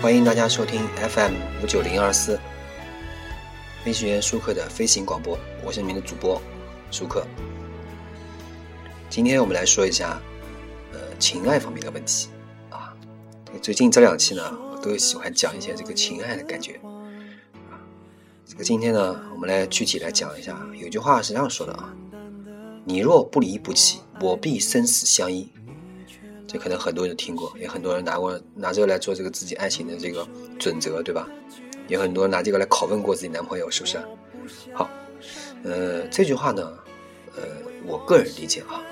欢迎大家收听 FM 五九零二四飞行员舒克的飞行广播，我是你们的主播舒克。今天我们来说一下呃情爱方面的问题啊。最近这两期呢，我都喜欢讲一些这个情爱的感觉啊。这个今天呢，我们来具体来讲一下，有句话是这样说的啊：你若不离不弃，我必生死相依。这可能很多人听过，也很多人拿过拿这个来做这个自己爱情的这个准则，对吧？也很多人拿这个来拷问过自己男朋友，是不是？好，呃，这句话呢，呃，我个人理解啊，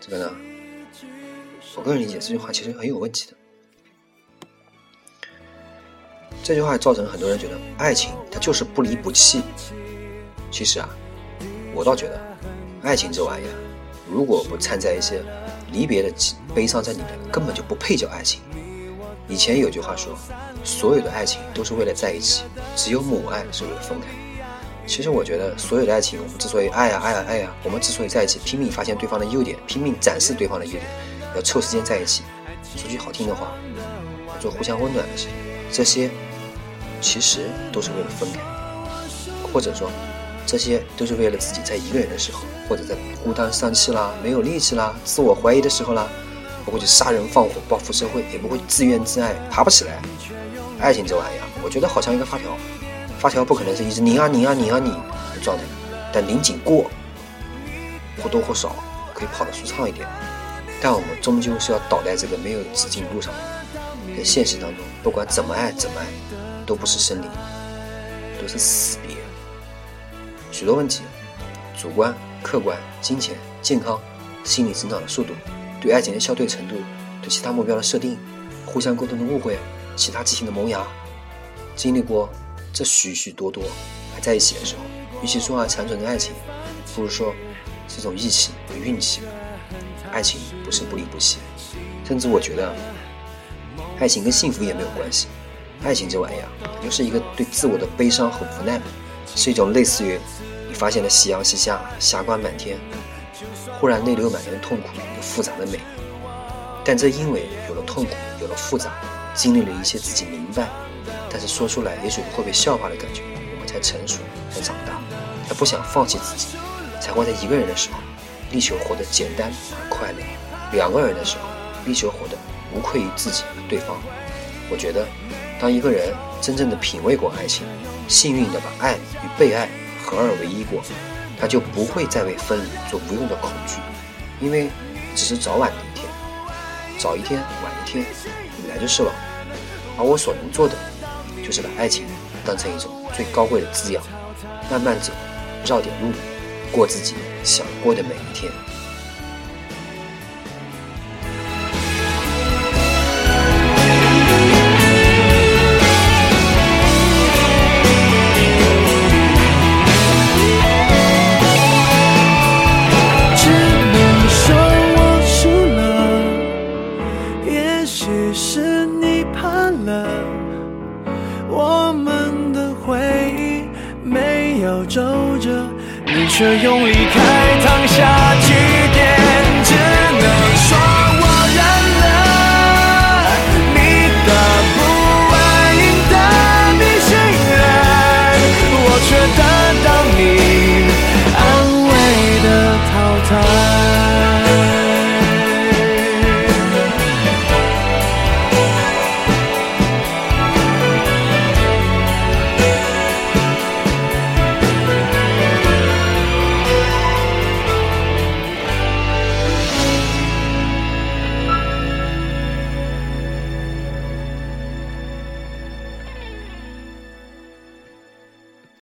这个呢，我个人理解这句话其实很有问题的。这句话造成很多人觉得爱情它就是不离不弃。其实啊，我倒觉得，爱情这玩意儿，如果不掺杂一些。离别的悲伤在里面，根本就不配叫爱情。以前有句话说，所有的爱情都是为了在一起，只有母爱是为了分开。其实我觉得，所有的爱情，我们之所以爱呀爱呀爱呀，我们之所以在一起，拼命发现对方的优点，拼命展示对方的优点，要凑时间在一起，说句好听的话，做互相温暖的事情，这些其实都是为了分开，或者说。这些都是为了自己在一个人的时候，或者在孤单丧气啦、没有力气啦、自我怀疑的时候啦，不会去杀人放火报复社会，也不会自怨自艾爬不起来。爱情这玩意儿，我觉得好像一个发条，发条不可能是一直拧啊拧啊拧啊拧的状态，但拧紧过，或多或少可以跑得舒畅一点。但我们终究是要倒在这个没有止境路上。在现实当中，不管怎么爱怎么爱，都不是生离，都是死。许多问题，主观、客观、金钱、健康、心理成长的速度，对爱情的消退程度，对其他目标的设定，互相沟通的误会，其他激情的萌芽，经历过这许许多多，还在一起的时候，与其说啊残存的爱情，不如说是一种义气和运气。爱情不是不离不弃，甚至我觉得，爱情跟幸福也没有关系。爱情这玩意儿，就是一个对自我的悲伤和无奈。是一种类似于你发现了夕阳西下，霞光满天，忽然泪流满面的痛苦又复杂的美。但正因为有了痛苦，有了复杂，经历了一些自己明白，但是说出来也许会被笑话的感觉，我们才成熟，才长大，才不想放弃自己，才会在一个人的时候力求活得简单而快乐，两个人的时候力求活得无愧于自己和对方。我觉得，当一个人真正的品味过爱情。幸运的把爱与被爱合二为一过，他就不会再为分离做无用的恐惧，因为只是早晚的一天，早一天晚一天，你来就是了。而我所能做的，就是把爱情当成一种最高贵的滋养，慢慢走，绕点路，过自己想过的每一天。其实你怕了我们的回忆没有皱褶你却用离开烫下句点。